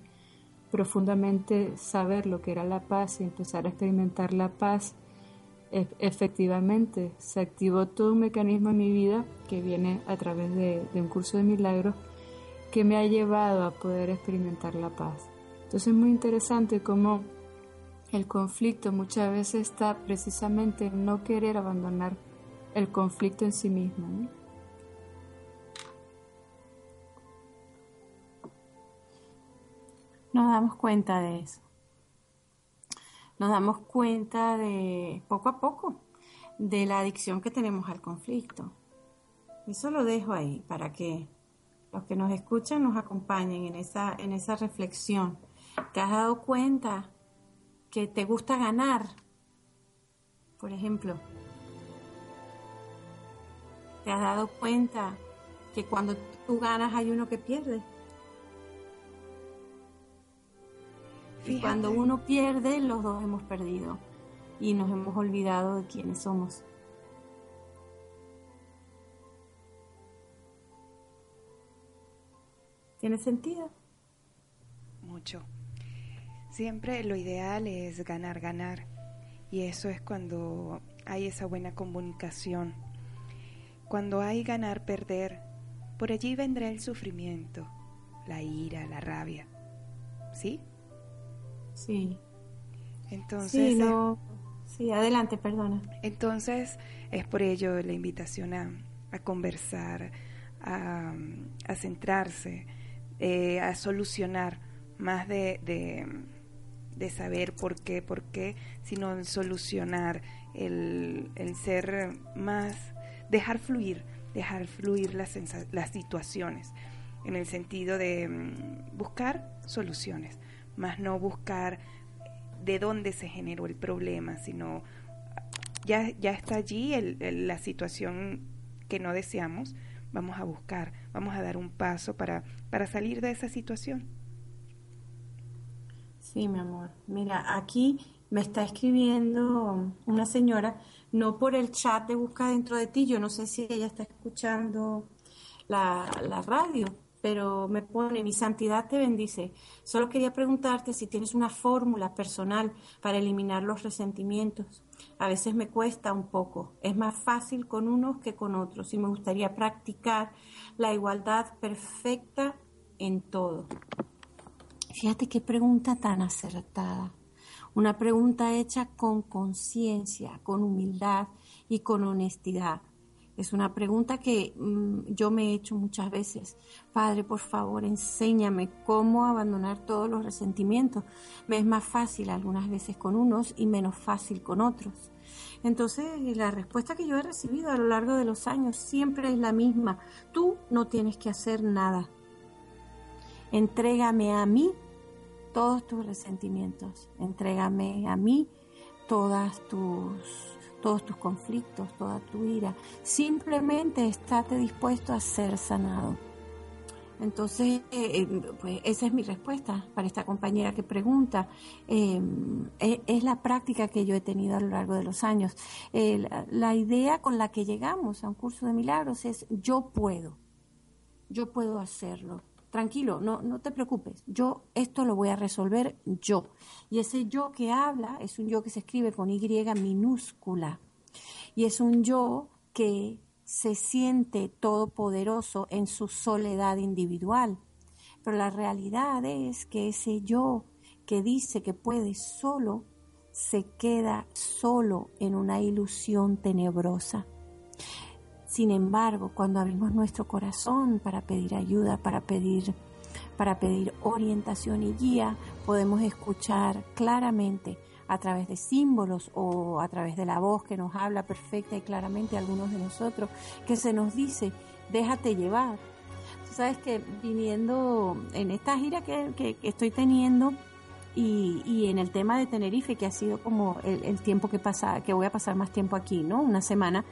profundamente saber lo que era la paz y empezar a experimentar la paz, e- efectivamente se activó todo un mecanismo en mi vida que viene a través de, de un curso de milagros que me ha llevado a poder experimentar la paz. Entonces es muy interesante cómo el conflicto muchas veces está precisamente en no querer abandonar el conflicto en sí mismo. ¿no? Nos damos cuenta de eso. Nos damos cuenta de poco a poco de la adicción que tenemos al conflicto. Eso lo dejo ahí para que los que nos escuchan nos acompañen en esa, en esa reflexión. ¿Te has dado cuenta que te gusta ganar? Por ejemplo, ¿te has dado cuenta que cuando tú ganas hay uno que pierde? Y cuando uno pierde, los dos hemos perdido y nos hemos olvidado de quiénes somos. ¿Tiene sentido? Mucho. Siempre lo ideal es ganar, ganar. Y eso es cuando hay esa buena comunicación. Cuando hay ganar, perder, por allí vendrá el sufrimiento, la ira, la rabia. ¿Sí? Sí. Entonces, sí, eh, no. Sí, adelante, perdona. Entonces, es por ello la invitación a, a conversar, a, a centrarse, eh, a solucionar, más de, de, de saber por qué, por qué, sino el solucionar, el, el ser más, dejar fluir, dejar fluir las, las situaciones, en el sentido de mm, buscar soluciones, más no buscar de dónde se generó el problema, sino ya, ya está allí el, la situación que no deseamos, vamos a buscar, vamos a dar un paso para, para salir de esa situación. Sí, mi amor. Mira, aquí me está escribiendo una señora, no por el chat de Busca dentro de ti, yo no sé si ella está escuchando la, la radio, pero me pone, mi santidad te bendice. Solo quería preguntarte si tienes una fórmula personal para eliminar los resentimientos. A veces me cuesta un poco, es más fácil con unos que con otros y me gustaría practicar la igualdad perfecta en todo. Fíjate qué pregunta tan acertada. Una pregunta hecha con conciencia, con humildad y con honestidad. Es una pregunta que mm, yo me he hecho muchas veces. Padre, por favor, enséñame cómo abandonar todos los resentimientos. Me es más fácil algunas veces con unos y menos fácil con otros. Entonces, la respuesta que yo he recibido a lo largo de los años siempre es la misma. Tú no tienes que hacer nada. Entrégame a mí todos tus resentimientos. Entrégame a mí todas tus todos tus conflictos, toda tu ira. Simplemente estate dispuesto a ser sanado. Entonces, eh, eh, pues esa es mi respuesta para esta compañera que pregunta. Em, e, es, la práctica que yo he tenido a lo largo de los años. la, la idea con la que llegamos a un curso de milagros es yo puedo, yo puedo hacerlo tranquilo, no, no te preocupes, yo esto lo voy a resolver yo. Y ese yo que habla es un yo que se escribe con Y minúscula. Y es un yo que se siente todopoderoso en su soledad individual. Pero la realidad es que ese yo que dice que puede solo, se queda solo en una ilusión tenebrosa. Sin embargo, cuando abrimos nuestro corazón para pedir ayuda, para pedir, para pedir orientación y guía, podemos escuchar claramente a través de símbolos o a través de la voz que nos habla perfecta y claramente algunos de nosotros, que se nos dice, déjate llevar. Tú sabes que viniendo en esta gira que, que, estoy teniendo, y, y, en el tema de Tenerife, que ha sido como el, el, tiempo que pasa, que voy a pasar más tiempo aquí, ¿no? Una semana,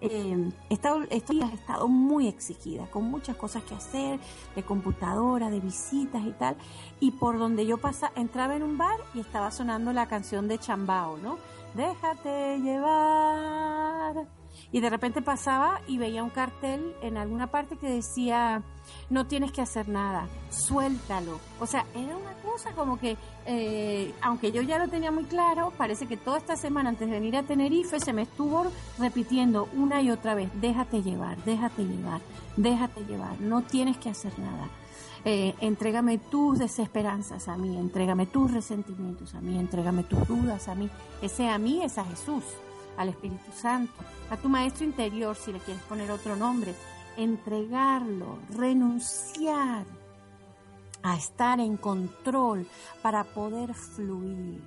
eh, estos días he estado muy exigida, con muchas cosas que hacer, de computadora, de visitas y tal. Y por donde yo pasaba, entraba en un bar y estaba sonando la canción de Chambao, ¿no? Déjate llevar. Y de repente pasaba y veía un cartel en alguna parte que decía no tienes que hacer nada, suéltalo. O sea, era una cosa como que, eh, aunque yo ya lo tenía muy claro, parece que toda esta semana antes de venir a Tenerife se me estuvo repitiendo una y otra vez, déjate llevar, déjate llevar, déjate llevar, no tienes que hacer nada. Eh, entrégame tus desesperanzas a mí, entrégame tus resentimientos a mí, entrégame tus dudas a mí. Ese a mí es a Jesús, al Espíritu Santo, a tu Maestro interior, si le quieres poner otro nombre, entregarlo, renunciar a estar en control para poder fluir,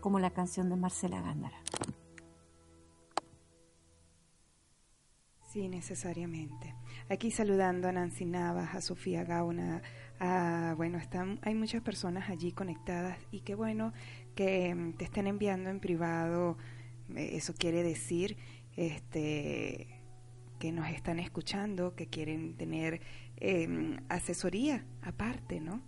como la canción de Marcela Gándara. Sí, necesariamente. Aquí saludando a Nancy Navas, a Sofía Gauna, a, bueno, están, hay muchas personas allí conectadas y qué bueno que mm, te estén enviando en privado. Eh, eso quiere decir, este, que nos están escuchando, que quieren tener eh, asesoría aparte, ¿no?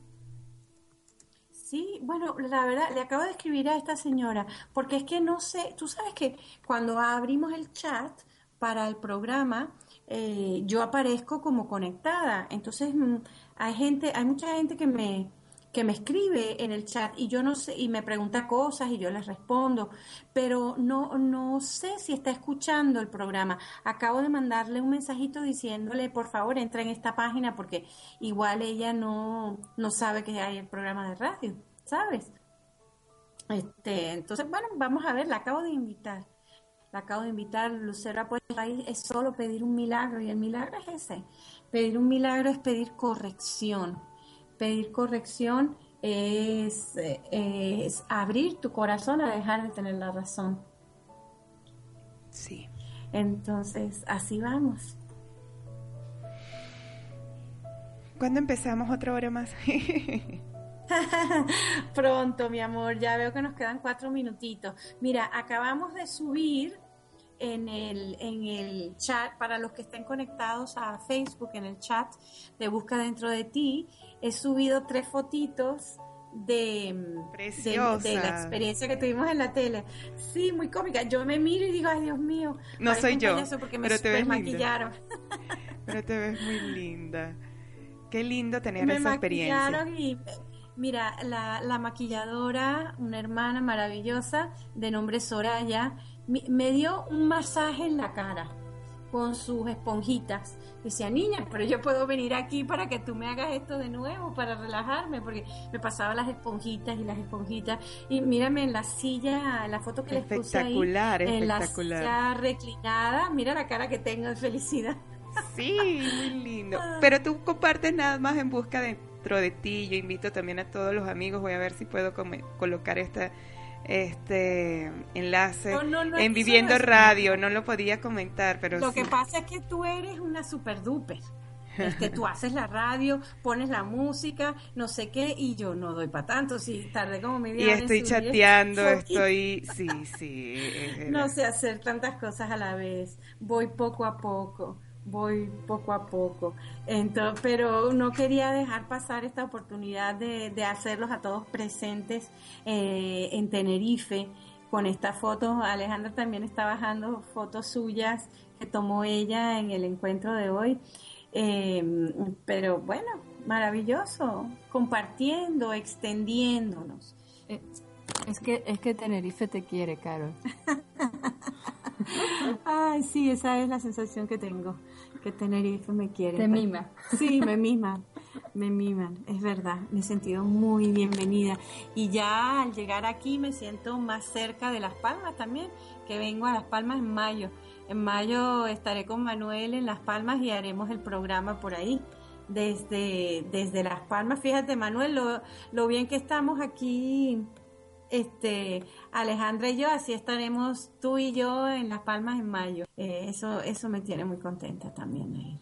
Sí, bueno, la verdad, le acabo de escribir a esta señora, porque es que no sé, tú sabes que cuando abrimos el chat para el programa, eh, yo aparezco como conectada, entonces mm, hay gente, hay mucha gente que me, que me escribe en el chat y yo no sé, y me pregunta cosas y yo les respondo, pero no, no sé si está escuchando el programa. Acabo de mandarle un mensajito diciéndole, por favor, entra en esta página porque igual ella no, no sabe que hay el programa de radio, ¿sabes? Este, entonces, bueno, vamos a ver, la acabo de invitar. La acabo de invitar, Lucero ahí es solo pedir un milagro y el milagro es ese. Pedir un milagro es pedir corrección pedir corrección es, es, abrir tu corazón a dejar de tener la razón. Sí. Entonces, así vamos. ¿Cuándo empezamos otra hora más? Pronto, mi amor, ya veo que nos quedan cuatro minutitos. Mira, acabamos de subir en el, en el chat, para los que estén conectados a Facebook, en el chat de Busca Dentro de Ti, he subido tres fotitos de, de, de, la experiencia que tuvimos en la tele. Sí, muy cómica. Yo me miro y digo, ay Dios mío. No soy yo, porque pero me te ves maquillaron. Pero te ves muy linda. Qué lindo tener esa experiencia. Y, mira, la, la maquilladora, una hermana maravillosa de nombre Soraya, me dio un masaje en la cara con sus esponjitas. Decía, niña, pero yo puedo venir aquí para que tú me hagas esto de nuevo, para relajarme, porque me pasaba las esponjitas y las esponjitas. Y mírame en la silla, en la foto que les puse ahí, en la silla reclinada, mira la cara que tengo de felicidad. Sí, muy lindo. Pero tú compartes nada más en busca dentro de ti. Yo invito también a todos los amigos, voy a ver si puedo colocar esta este enlace en Viviendo Radio, no lo podía comentar, pero Lo que pasa es que tú eres una super duper. Este, tú haces la radio, pones la música, no sé qué, y yo no doy para tanto, si tardé como media Y estoy chateando, estoy, sí, sí. no sé hacer tantas cosas a la vez, voy poco a poco voy poco a poco. Entonces, pero no quería dejar pasar esta oportunidad de, de hacerlos a todos presentes eh, en Tenerife con estas fotos. Alejandra también está bajando fotos suyas que tomó ella en el encuentro de hoy. Eh, pero bueno, maravilloso, compartiendo, extendiéndonos. Eh, es que, es que Tenerife te quiere, Carol. Ay, sí, esa es la sensación que tengo que Tenerife me quiere. Te mima. Sí, me miman, me miman, es verdad, me he sentido muy bienvenida. Y ya al llegar aquí me siento más cerca de Las Palmas también, que vengo a Las Palmas en mayo. En mayo estaré con Manuel en Las Palmas y haremos el programa por ahí. Desde, desde Las Palmas, fíjate Manuel, lo, lo bien que estamos aquí este, Alejandra y yo, así estaremos tú y yo en Las Palmas en mayo. Eh, eso, eso me tiene muy contenta también.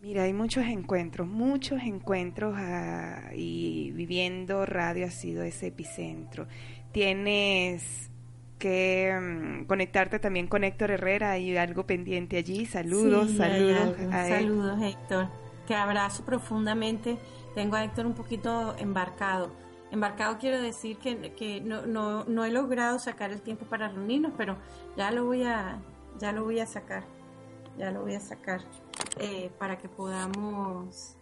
Mira, hay muchos encuentros, muchos encuentros ah, y viviendo radio ha sido ese epicentro. Tienes que mm, conectarte también con Héctor Herrera, hay algo pendiente allí. Saludos, saludos. saludos, Héctor. Te abrazo profundamente. Tengo a Héctor un poquito embarcado Embarcado quiero decir que, que no, no, no, he logrado sacar el tiempo para reunirnos, pero ya lo voy a, ya lo voy a sacar, ya lo voy a sacar eh, para que podamos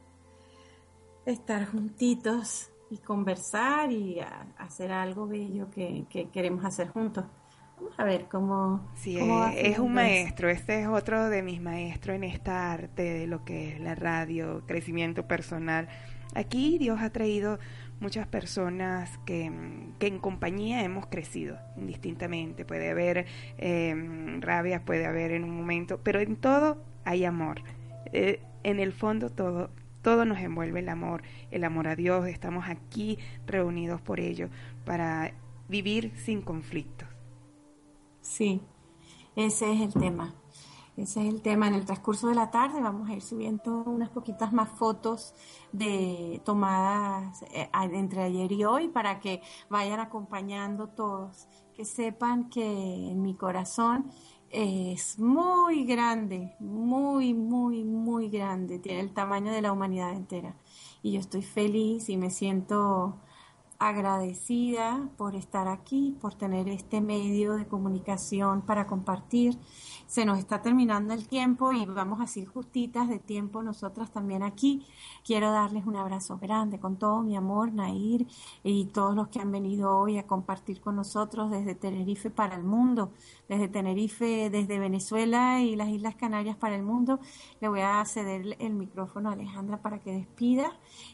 estar juntitos y conversar y hacer algo bello que, que, queremos hacer juntos. Vamos a ver cómo... Sí, es un maestro, este es otro de mis maestros en esta arte de lo que es la radio, crecimiento personal. Aquí Dios ha traído muchas personas que, en compañía hemos crecido indistintamente. Puede haber eh, rabia, puede haber en un momento, pero en todo hay amor. Eh, en el fondo todo, todo nos envuelve el amor, el amor a Dios. Estamos aquí reunidos por ello, para vivir sin conflictos. Sí, ese es el tema. Ese es el tema. En el transcurso de la tarde vamos a ir subiendo unas poquitas más fotos de tomadas eh, entre ayer y hoy para que vayan acompañando todos, que sepan que mi corazón es muy grande, muy, muy, muy grande, tiene el tamaño de la humanidad entera. Y yo estoy feliz y me siento agradecida por estar aquí, por tener este medio de comunicación para compartir se nos está terminando el tiempo y vamos así justitas de tiempo nosotras también aquí. Quiero darles un abrazo grande con todo mi amor, Nair, y todos los que han venido hoy a compartir con nosotros desde Tenerife para el mundo, desde Tenerife, desde Venezuela y las Islas Canarias para el mundo. Le voy a ceder el micrófono a Alejandra para que despida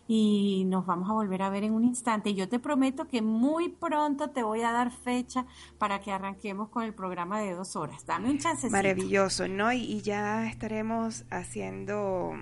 y nos vamos a volver a ver en un instante. Yo te prometo que muy pronto te voy a dar fecha para que arranquemos con el programa de dos horas. Dame un chance maravilloso, ¿no? Y, ya estaremos haciendo,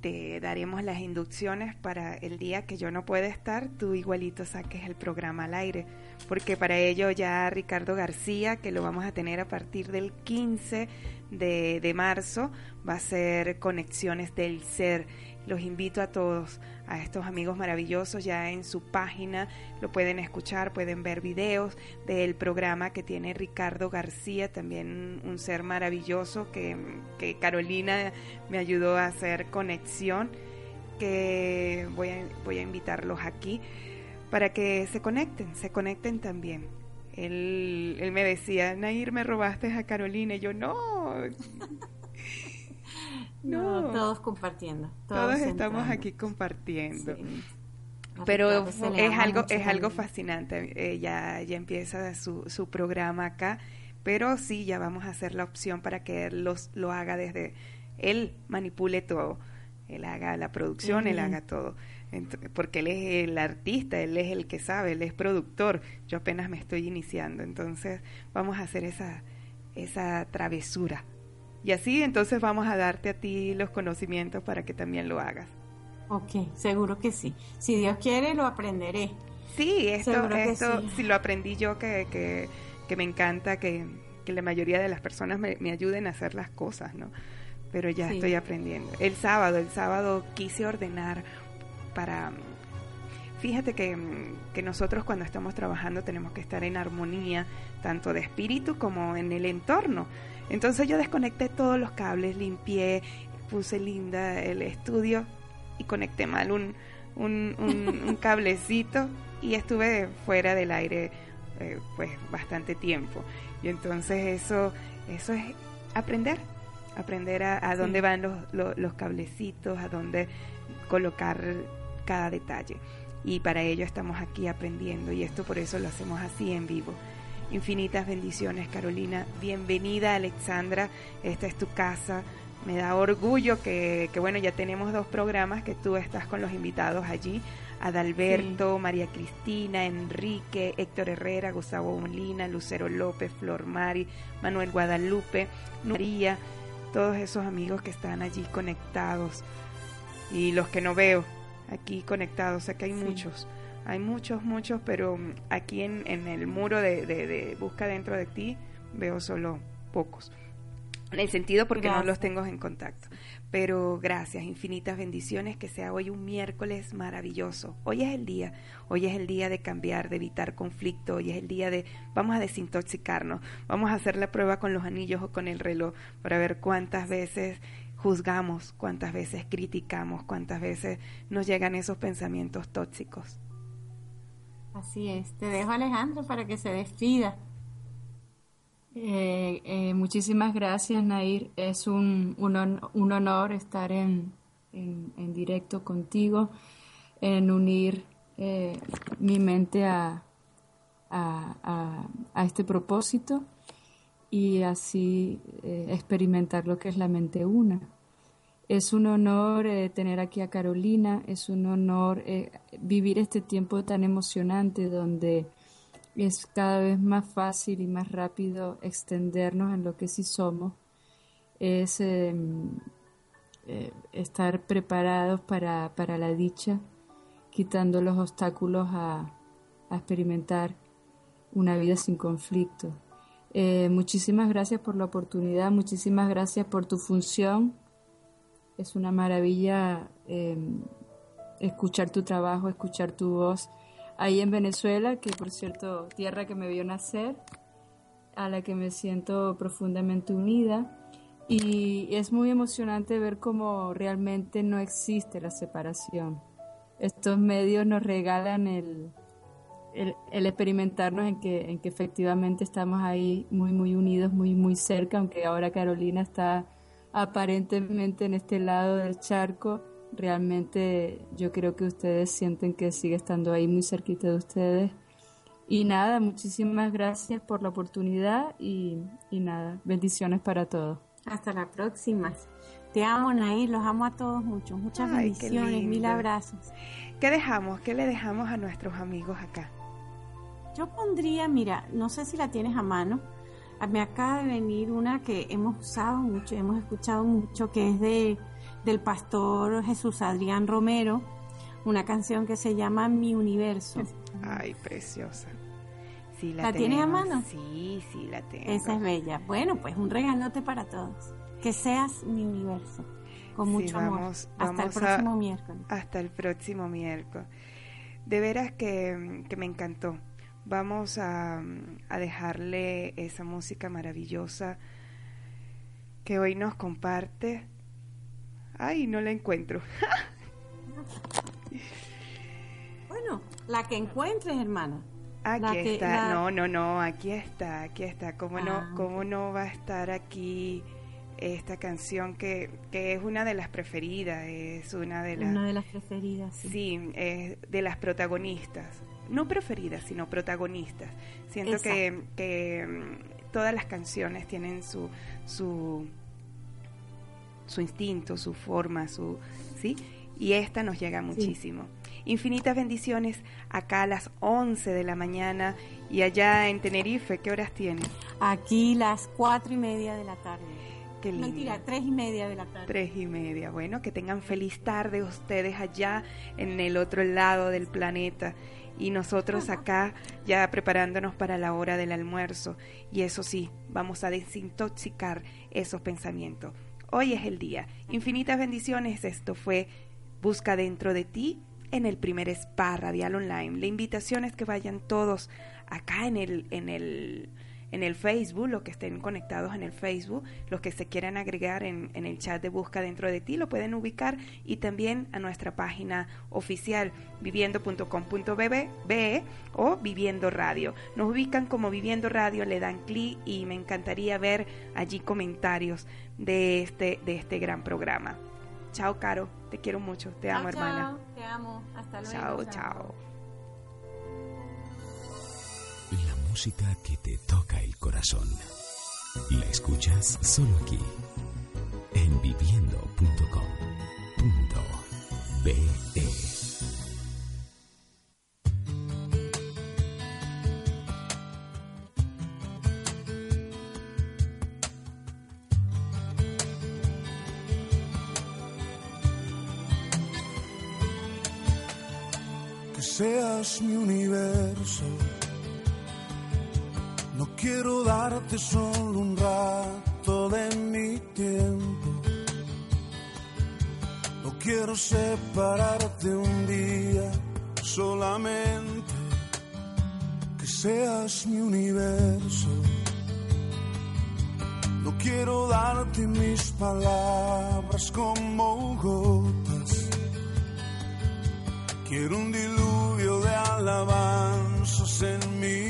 te daremos las inducciones para el día que yo no pueda estar, tú igualito saques el programa al aire, porque para ello ya Ricardo García, que lo vamos a tener a partir del 15 de, de marzo, va a ser Conexiones del Ser los invito a todos, a estos amigos maravillosos, ya en su página lo pueden escuchar, pueden ver videos del programa que tiene Ricardo García, también un ser maravilloso que, que Carolina me ayudó a hacer conexión, que voy a, voy a invitarlos aquí para que se conecten, se conecten también. Él, él me decía, Nair, me robaste a Carolina, y yo no. No, todos compartiendo. Todos, estamos aquí compartiendo. Pero es algo, es algo fascinante. Ella ya empieza su, su programa acá, pero sí, ya vamos a hacer la opción para que él los, lo haga desde, él manipule todo, él haga la producción, él haga todo. porque él es el artista, él es el que sabe, él es productor, yo apenas me estoy iniciando, entonces vamos a hacer esa, esa travesura y así entonces vamos a darte a ti los conocimientos para que también lo hagas. Ok, seguro que sí. Si Dios quiere, lo aprenderé. Sí, esto, esto si lo aprendí yo, que, que, que me encanta que, que, la mayoría de las personas me, me, ayuden a hacer las cosas, ¿no? Pero ya estoy aprendiendo. El sábado, el sábado quise ordenar para... Fíjate que, que nosotros cuando estamos trabajando tenemos que estar en armonía, tanto de espíritu como en el entorno. Entonces yo desconecté todos los cables, limpié, puse linda el estudio y conecté mal un, un, cablecito y estuve fuera del aire eh, pues bastante tiempo. Y entonces eso, eso es aprender, aprender a, dónde van los, los cablecitos, a dónde colocar cada detalle. Y para ello estamos aquí aprendiendo y esto por eso lo hacemos así en vivo. Infinitas bendiciones, Carolina. Bienvenida, Alexandra. Esta es tu casa. Me da orgullo que, bueno, ya tenemos dos programas que tú estás con los invitados allí. Adalberto, María Cristina, Enrique, Héctor Herrera, Gustavo Molina, Lucero López, Flor Mari, Manuel Guadalupe, María, todos esos amigos que están allí conectados y los que no veo aquí conectados, sé que hay muchos. Hay muchos, muchos, pero aquí en, en el muro de, de, Busca dentro de ti veo solo pocos. En el sentido porque no los tengo en contacto. Pero gracias, infinitas bendiciones, que sea hoy un miércoles maravilloso. Hoy es el día, hoy es el día de cambiar, de evitar conflicto, hoy es el día de vamos a desintoxicarnos, vamos a hacer la prueba con los anillos o con el reloj para ver cuántas veces juzgamos, cuántas veces criticamos, cuántas veces nos llegan esos pensamientos tóxicos. Así es. Te dejo Alejandro para que se despida. Eh, eh, muchísimas gracias, Nair. Es un, un, honor estar en, en, directo contigo, en unir eh, mi mente a, a, a, este propósito y así experimentar lo que es la mente una. Es un honor eh, tener aquí a Carolina, es un honor eh, vivir este tiempo tan emocionante donde es cada vez más fácil y más rápido extendernos en lo que sí somos. Es em, eh, estar preparados para, para, la dicha, quitando los obstáculos a, a experimentar una vida sin conflicto. muchísimas gracias por la oportunidad, muchísimas gracias por tu función es una maravilla em, escuchar tu trabajo, escuchar tu voz. Ahí en Venezuela, que por cierto, tierra que me vio nacer, a la que me siento profundamente unida. Y es muy emocionante ver cómo realmente no existe la separación. Estos medios nos regalan el, el, experimentarnos en que, en que efectivamente estamos ahí muy, muy unidos, muy, muy cerca, aunque ahora Carolina está aparentemente en este lado del charco, realmente yo creo que ustedes sienten que sigue estando ahí muy cerquita de ustedes. Y nada, muchísimas gracias por la oportunidad y, nada, bendiciones para todos. Hasta la próxima. Te amo, Nair, los amo a todos mucho. Muchas bendiciones, mil abrazos. ¿Qué dejamos? ¿Qué le dejamos a nuestros amigos acá? Yo pondría, mira, no sé si la tienes a mano, me acaba de venir una que hemos usado mucho, hemos escuchado mucho, que es de del pastor Jesús Adrián Romero, una canción que se llama Mi Universo. Ay, preciosa. Sí, la, ¿La tienes a mano? Sí, sí, la tengo. Esa es bella. Bueno, pues un regalote para todos. Que seas mi universo. Con Sí, mucho amor. vamos- Hasta vamos el próximo a- miércoles. Hasta el próximo miércoles. De veras que, que me encantó. Vamos a, a dejarle esa música maravillosa que hoy nos comparte. Ay, no la encuentro. Bueno, la que encuentres, hermana. Aquí que- está. la- No, no, no, aquí está, aquí está. ¿Cómo, Ah. no, ¿Cómo no va a estar aquí esta canción que, que es una de las preferidas? Es una de las... Una de las preferidas, sí. Sí, eh, de las protagonistas. No preferidas, sino protagonistas. Siento que, Exacto. que mm, todas las canciones tienen su, su, su instinto, su forma, su, ¿sí? Y esta nos llega muchísimo. Infinitas bendiciones acá a las 11 de la mañana y allá en Tenerife, ¿qué horas tienen? Aquí las cuatro y media de la tarde. Qué lindo. Mentira, tres y media de la tarde. Tres y media. Bueno, que tengan feliz tarde ustedes allá en el otro lado del planeta y nosotros acá ya preparándonos para la hora del almuerzo. Y eso sí, vamos a desintoxicar esos pensamientos. Hoy es el día. Infinitas bendiciones. Esto fue Busca dentro de ti en el primer spa radial online. La invitación es que vayan todos acá en el, en el, en el Facebook, los que estén conectados en el Facebook, los que se quieran agregar en, en el chat de Busca dentro de ti, lo pueden ubicar y también a nuestra página oficial viviendo.com.be o Viviendo Radio. Nos ubican como Viviendo Radio, le dan clic y me encantaría ver allí comentarios de este, de este gran programa. Chao, Caro. Te quiero mucho. Te amo, Chao, hermana. chao. Te amo. Hasta luego. Chao, chao. La música que te toca el corazón. La escuchas solo aquí. En viviendo.com.be. que seas mi universo. No quiero darte solo un rato de mi tiempo. No quiero separarte un día solamente. Que seas mi universo. No quiero darte mis palabras como gotas. Quiero un diluvio de alabanzas en que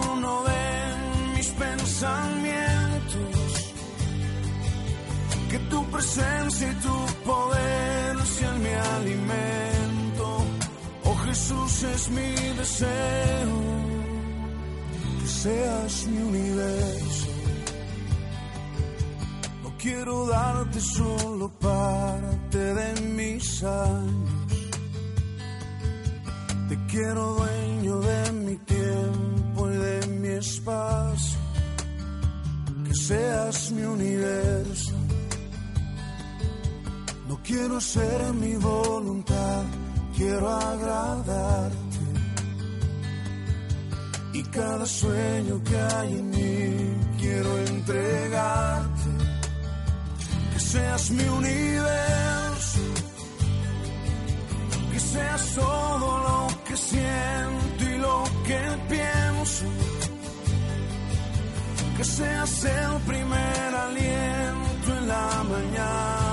presencia y tu poder sean mi alimento. Oh Jesús es mi deseo, que seas mi universo. No quiero darte solo parte de mis años. Te quiero dueño de mi tiempo y de mi espacio. Que seas mi universo. No quiero hacer mi voluntad, quiero agradarte. Y cada sueño que hay en mí quiero entregarte. Que seas mi universo que seas todo lo que siento y lo que pienso, que seas el primer aliento en la mañana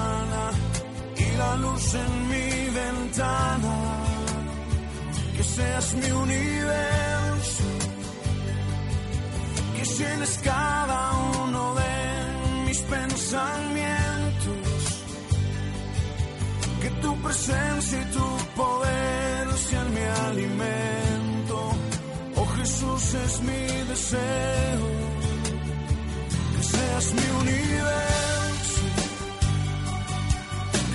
la luz en mi ventana, que seas mi universo, que llenes cada uno de mis pensamientos que tu presencia y tu poder sean mi alimento. Oh Jesús es mi deseo, que seas mi universo,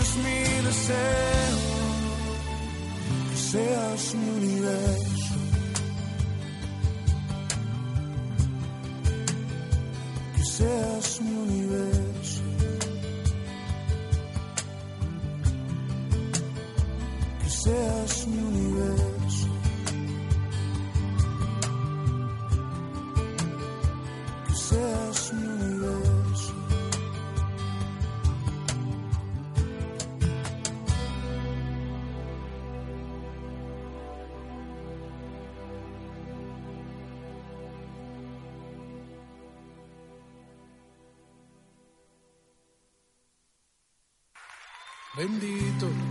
Es mi deseo, que seas mi universo. que seas mi universo, que seas mi universo, To.